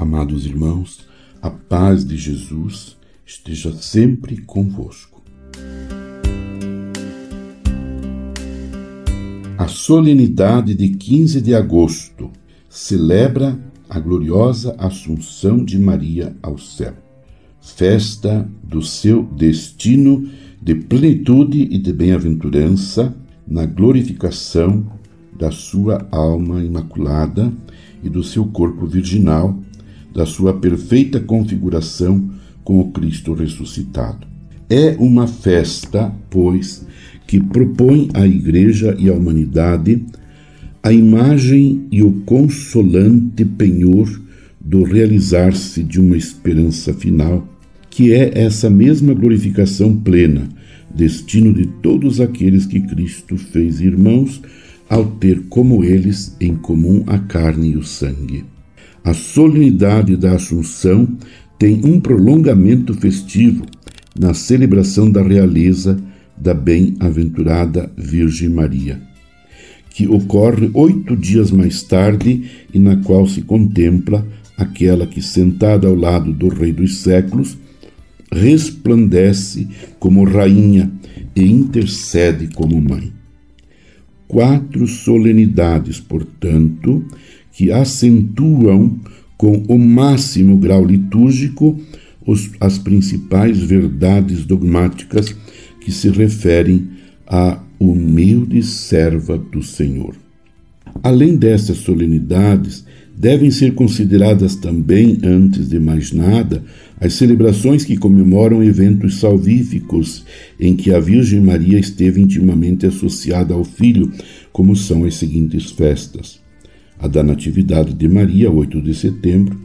Amados irmãos, a paz de Jesus esteja sempre convosco. A solenidade de 15 de agosto celebra a gloriosa Assunção de Maria ao céu, festa do seu destino de plenitude e de bem-aventurança na glorificação da sua alma imaculada e do seu corpo virginal da sua perfeita configuração com o Cristo ressuscitado. É uma festa, pois, que propõe à Igreja e à humanidade a imagem e o consolante penhor do realizar-se de uma esperança final, que é essa mesma glorificação plena, destino de todos aqueles que Cristo fez irmãos ao ter como eles em comum a carne e o sangue. A solenidade da Assunção tem um prolongamento festivo na celebração da realeza da bem-aventurada Virgem Maria, que ocorre oito dias mais tarde e na qual se contempla aquela que, sentada ao lado do Rei dos séculos, resplandece como rainha e intercede como mãe. Quatro solenidades, portanto, que acentuam com o máximo grau litúrgico os, as principais verdades dogmáticas que se referem à humilde serva do Senhor. Além dessas solenidades, devem ser consideradas também, antes de mais nada, as celebrações que comemoram eventos salvíficos em que a Virgem Maria esteve intimamente associada ao Filho, como são as seguintes festas: a da Natividade de Maria, 8 de setembro,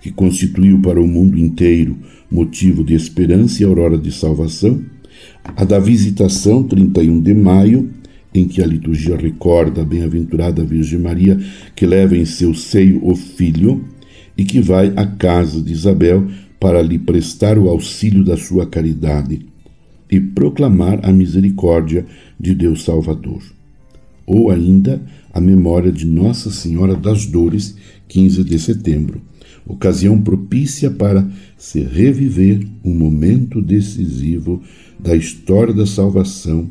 que constituiu para o mundo inteiro motivo de esperança e aurora de salvação, a da Visitação, 31 de maio, em que a liturgia recorda a bem-aventurada Virgem Maria que leva em seu seio o filho e que vai à casa de Isabel para lhe prestar o auxílio da sua caridade e proclamar a misericórdia de Deus Salvador. Ou ainda a memória de Nossa Senhora das Dores, 15 de setembro, ocasião propícia para se reviver um momento decisivo da história da salvação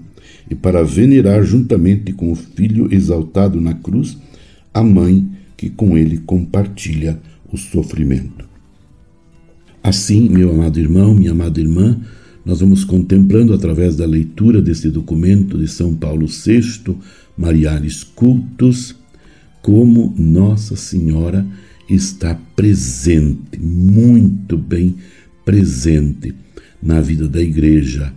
e para venerar juntamente com o Filho exaltado na cruz a mãe que com ele compartilha o sofrimento. Assim, meu amado irmão, minha amada irmã, nós vamos contemplando através da leitura deste documento de São Paulo VI, Mariares Cultos, como Nossa Senhora está presente, muito bem presente na vida da igreja,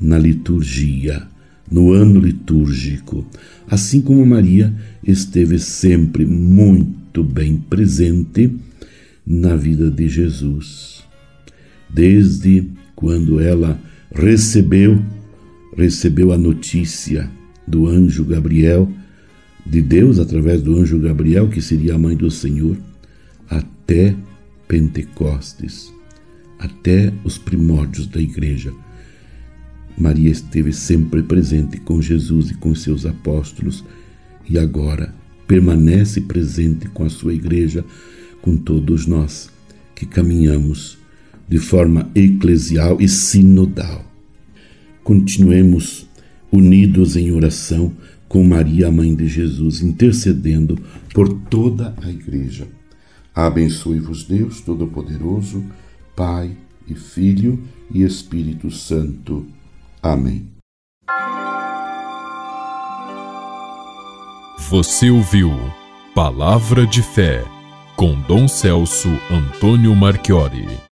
na liturgia, no ano litúrgico, assim como Maria esteve sempre muito bem presente na vida de Jesus. Desde quando ela recebeu recebeu a notícia do anjo Gabriel, de Deus através do anjo Gabriel, que seria a mãe do Senhor, até Pentecostes, até os primórdios da igreja Maria esteve sempre presente com Jesus e com seus apóstolos e agora permanece presente com a sua igreja, com todos nós que caminhamos de forma eclesial e sinodal. Continuemos unidos em oração com Maria, mãe de Jesus, intercedendo por toda a igreja. Abençoe-vos Deus Todo-Poderoso, Pai e Filho e Espírito Santo. Amém. Você ouviu Palavra de Fé com Dom Celso Antônio Marchiori.